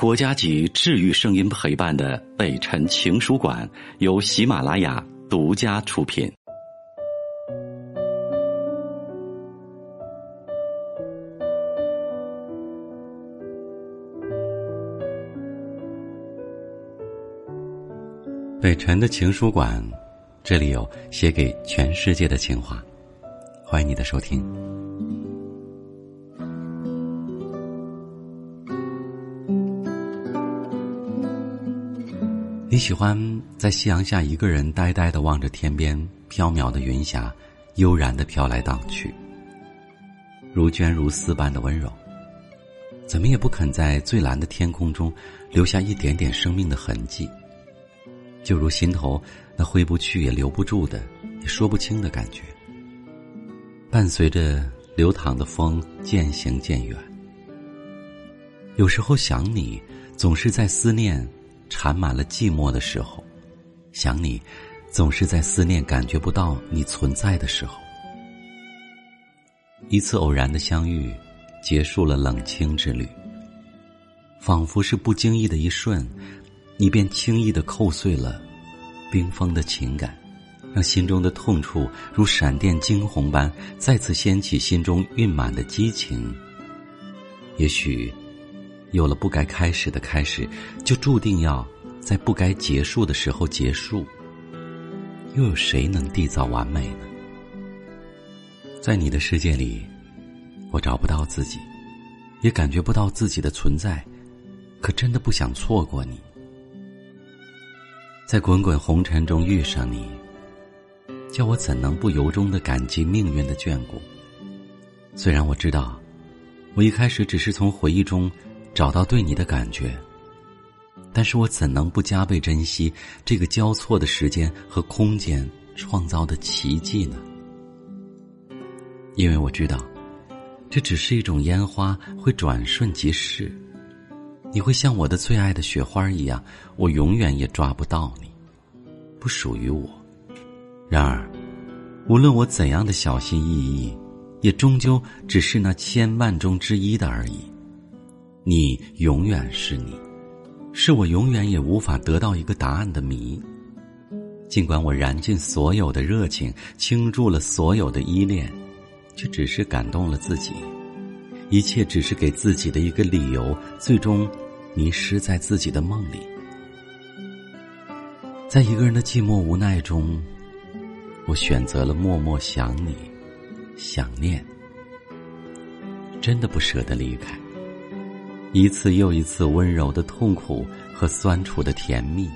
国家级治愈声音陪伴的北辰情书馆由喜马拉雅独家出品。北辰的情书馆，这里有写给全世界的情话，欢迎你的收听。你喜欢在夕阳下一个人呆呆的望着天边飘渺的云霞，悠然的飘来荡去，如绢如丝般的温柔。怎么也不肯在最蓝的天空中留下一点点生命的痕迹，就如心头那挥不去也留不住的，也说不清的感觉。伴随着流淌的风渐行渐远。有时候想你，总是在思念。缠满了寂寞的时候，想你，总是在思念感觉不到你存在的时候。一次偶然的相遇，结束了冷清之旅。仿佛是不经意的一瞬，你便轻易的扣碎了冰封的情感，让心中的痛处如闪电惊鸿般再次掀起心中蕴满的激情。也许。有了不该开始的开始，就注定要在不该结束的时候结束。又有谁能缔造完美呢？在你的世界里，我找不到自己，也感觉不到自己的存在，可真的不想错过你。在滚滚红尘中遇上你，叫我怎能不由衷的感激命运的眷顾？虽然我知道，我一开始只是从回忆中。找到对你的感觉，但是我怎能不加倍珍惜这个交错的时间和空间创造的奇迹呢？因为我知道，这只是一种烟花，会转瞬即逝。你会像我的最爱的雪花一样，我永远也抓不到你，不属于我。然而，无论我怎样的小心翼翼，也终究只是那千万中之一的而已。你永远是你，是我永远也无法得到一个答案的谜。尽管我燃尽所有的热情，倾注了所有的依恋，却只是感动了自己。一切只是给自己的一个理由，最终迷失在自己的梦里。在一个人的寂寞无奈中，我选择了默默想你，想念，真的不舍得离开。一次又一次温柔的痛苦和酸楚的甜蜜，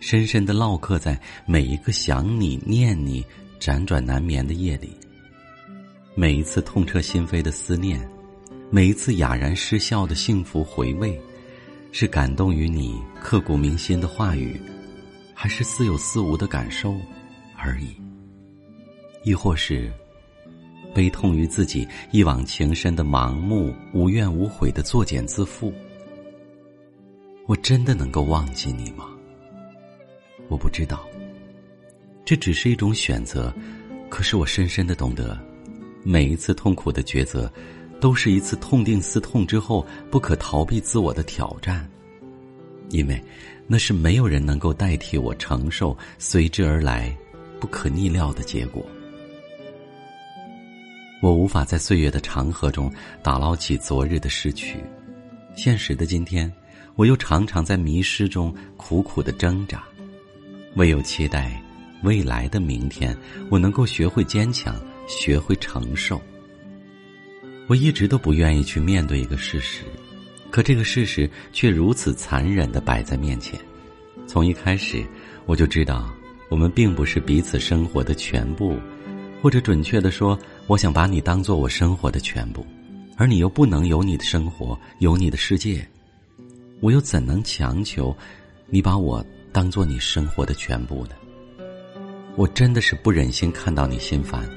深深的烙刻在每一个想你、念你、辗转难眠的夜里。每一次痛彻心扉的思念，每一次哑然失笑的幸福回味，是感动于你刻骨铭心的话语，还是似有似无的感受而已？亦或是？悲痛于自己一往情深的盲目、无怨无悔的作茧自缚。我真的能够忘记你吗？我不知道。这只是一种选择，可是我深深的懂得，每一次痛苦的抉择，都是一次痛定思痛之后不可逃避自我的挑战，因为那是没有人能够代替我承受随之而来不可逆料的结果。我无法在岁月的长河中打捞起昨日的失去，现实的今天，我又常常在迷失中苦苦的挣扎，唯有期待未来的明天，我能够学会坚强，学会承受。我一直都不愿意去面对一个事实，可这个事实却如此残忍的摆在面前。从一开始，我就知道，我们并不是彼此生活的全部。或者准确的说，我想把你当做我生活的全部，而你又不能有你的生活，有你的世界，我又怎能强求你把我当做你生活的全部呢？我真的是不忍心看到你心烦，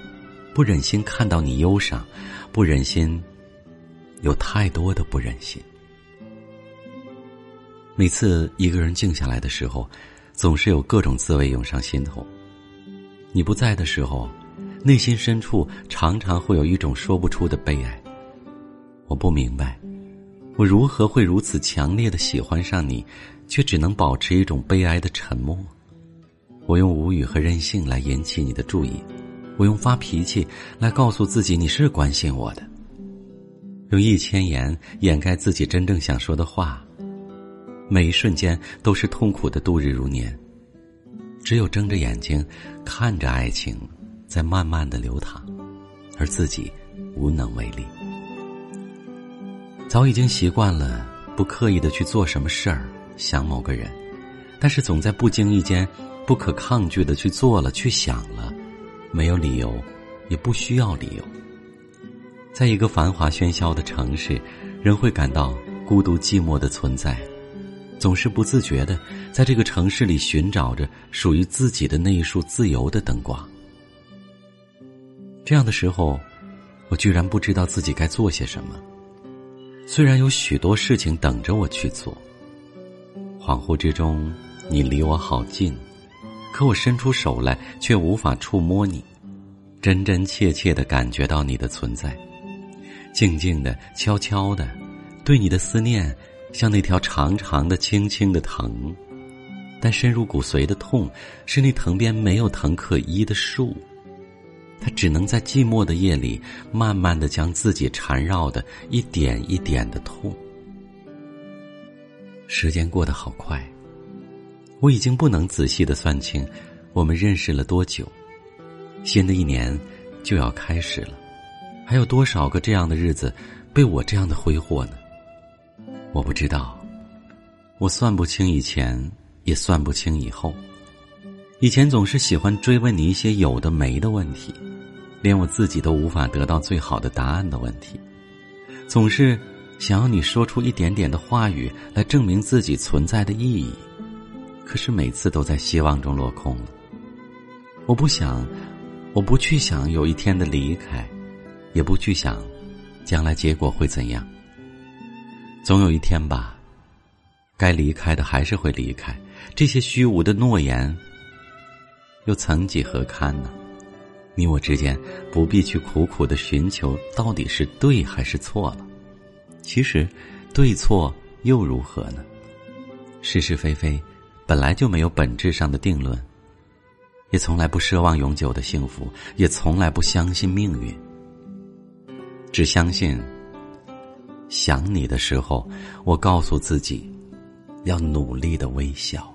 不忍心看到你忧伤，不忍心，有太多的不忍心。每次一个人静下来的时候，总是有各种滋味涌上心头。你不在的时候。内心深处常常会有一种说不出的悲哀。我不明白，我如何会如此强烈的喜欢上你，却只能保持一种悲哀的沉默？我用无语和任性来引起你的注意，我用发脾气来告诉自己你是关心我的，用一千言掩盖自己真正想说的话，每一瞬间都是痛苦的度日如年。只有睁着眼睛看着爱情在慢慢的流淌，而自己无能为力。早已经习惯了不刻意的去做什么事儿，想某个人，但是总在不经意间不可抗拒的去做了，去想了，没有理由，也不需要理由。在一个繁华喧嚣的城市，人会感到孤独寂寞的存在，总是不自觉的在这个城市里寻找着属于自己的那一束自由的灯光。这样的时候，我居然不知道自己该做些什么。虽然有许多事情等着我去做，恍惚之中，你离我好近，可我伸出手来却无法触摸你，真真切切的感觉到你的存在，静静的、悄悄的，对你的思念像那条长长的、轻轻的藤，但深入骨髓的痛，是那藤边没有藤可依的树。他只能在寂寞的夜里，慢慢的将自己缠绕的一点一点的痛。时间过得好快，我已经不能仔细的算清，我们认识了多久。新的一年就要开始了，还有多少个这样的日子被我这样的挥霍呢？我不知道，我算不清以前，也算不清以后。以前总是喜欢追问你一些有的没的问题，连我自己都无法得到最好的答案的问题，总是想要你说出一点点的话语来证明自己存在的意义，可是每次都在希望中落空了。我不想，我不去想有一天的离开，也不去想将来结果会怎样。总有一天吧，该离开的还是会离开，这些虚无的诺言。又曾几何堪呢？你我之间不必去苦苦的寻求到底是对还是错了。其实，对错又如何呢？是是非非，本来就没有本质上的定论。也从来不奢望永久的幸福，也从来不相信命运。只相信，想你的时候，我告诉自己，要努力的微笑。